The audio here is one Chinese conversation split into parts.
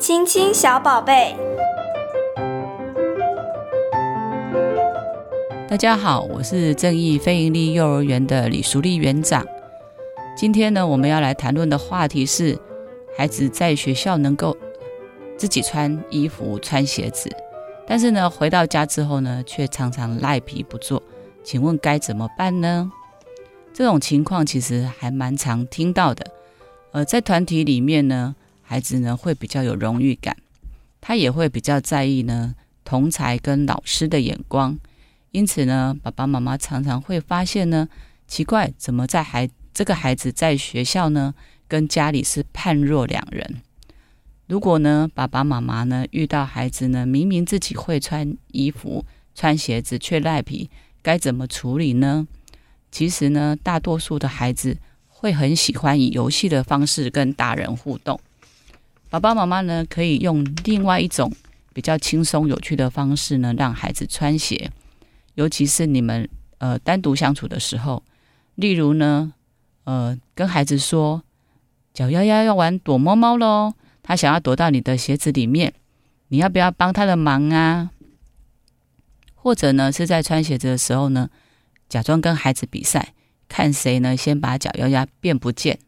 亲亲小宝贝，大家好，我是正义非营利幼儿园的李淑丽园长。今天呢，我们要来谈论的话题是，孩子在学校能够自己穿衣服、穿鞋子，但是呢，回到家之后呢，却常常赖皮不做。请问该怎么办呢？这种情况其实还蛮常听到的。呃，在团体里面呢，孩子呢会比较有荣誉感，他也会比较在意呢同才跟老师的眼光。因此呢，爸爸妈妈常常会发现呢，奇怪，怎么在孩这个孩子在学校呢，跟家里是判若两人。如果呢，爸爸妈妈呢遇到孩子呢，明明自己会穿衣服、穿鞋子，却赖皮，该怎么处理呢？其实呢，大多数的孩子。会很喜欢以游戏的方式跟大人互动。爸爸妈妈呢，可以用另外一种比较轻松有趣的方式呢，让孩子穿鞋。尤其是你们呃单独相处的时候，例如呢，呃跟孩子说，脚丫丫要玩躲猫猫喽，他想要躲到你的鞋子里面，你要不要帮他的忙啊？或者呢，是在穿鞋子的时候呢，假装跟孩子比赛。看谁呢先把脚丫丫变不见，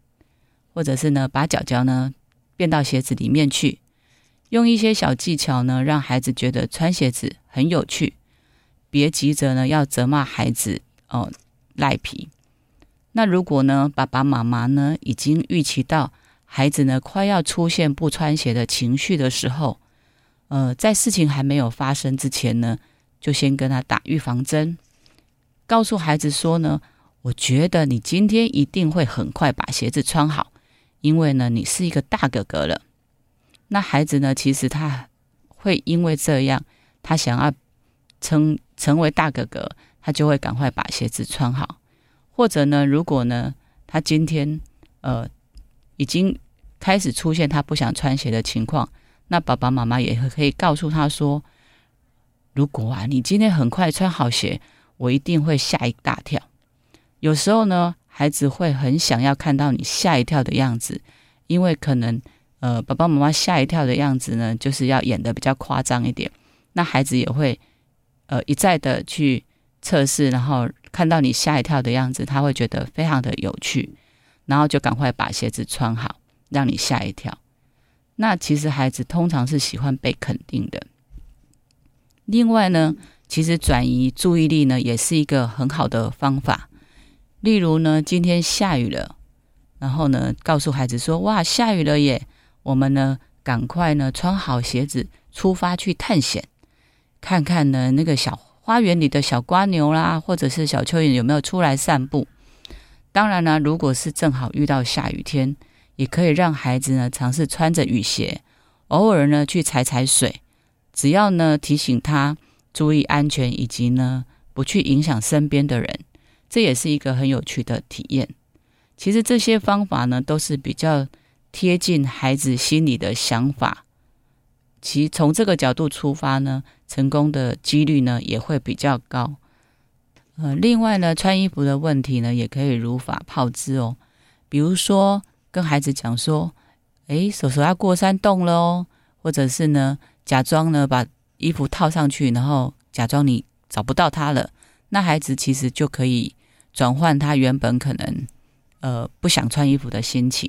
或者是呢把脚脚呢变到鞋子里面去，用一些小技巧呢让孩子觉得穿鞋子很有趣。别急着呢要责骂孩子哦赖皮。那如果呢爸爸妈妈呢已经预期到孩子呢快要出现不穿鞋的情绪的时候，呃在事情还没有发生之前呢，就先跟他打预防针，告诉孩子说呢。我觉得你今天一定会很快把鞋子穿好，因为呢，你是一个大哥哥了。那孩子呢，其实他会因为这样，他想要成成为大哥哥，他就会赶快把鞋子穿好。或者呢，如果呢，他今天呃已经开始出现他不想穿鞋的情况，那爸爸妈妈也可以告诉他说：如果啊，你今天很快穿好鞋，我一定会吓一大跳。有时候呢，孩子会很想要看到你吓一跳的样子，因为可能呃，爸爸妈妈吓一跳的样子呢，就是要演得比较夸张一点。那孩子也会呃一再的去测试，然后看到你吓一跳的样子，他会觉得非常的有趣，然后就赶快把鞋子穿好，让你吓一跳。那其实孩子通常是喜欢被肯定的。另外呢，其实转移注意力呢，也是一个很好的方法。例如呢，今天下雨了，然后呢，告诉孩子说：“哇，下雨了耶！我们呢，赶快呢，穿好鞋子，出发去探险，看看呢，那个小花园里的小瓜牛啦，或者是小蚯蚓有没有出来散步。当然呢，如果是正好遇到下雨天，也可以让孩子呢，尝试穿着雨鞋，偶尔呢，去踩踩水，只要呢，提醒他注意安全，以及呢，不去影响身边的人。”这也是一个很有趣的体验。其实这些方法呢，都是比较贴近孩子心里的想法。其从这个角度出发呢，成功的几率呢也会比较高。呃，另外呢，穿衣服的问题呢，也可以如法炮制哦。比如说，跟孩子讲说：“哎，手手要过山洞了哦。”或者是呢，假装呢把衣服套上去，然后假装你找不到它了。那孩子其实就可以。转换他原本可能呃不想穿衣服的心情。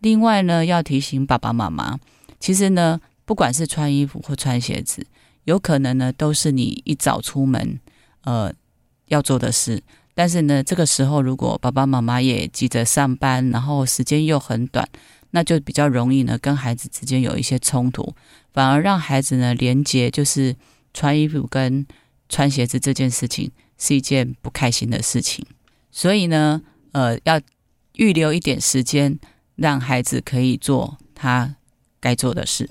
另外呢，要提醒爸爸妈妈，其实呢，不管是穿衣服或穿鞋子，有可能呢都是你一早出门呃要做的事。但是呢，这个时候如果爸爸妈妈也急着上班，然后时间又很短，那就比较容易呢跟孩子之间有一些冲突，反而让孩子呢连接就是穿衣服跟穿鞋子这件事情。是一件不开心的事情，所以呢，呃，要预留一点时间，让孩子可以做他该做的事。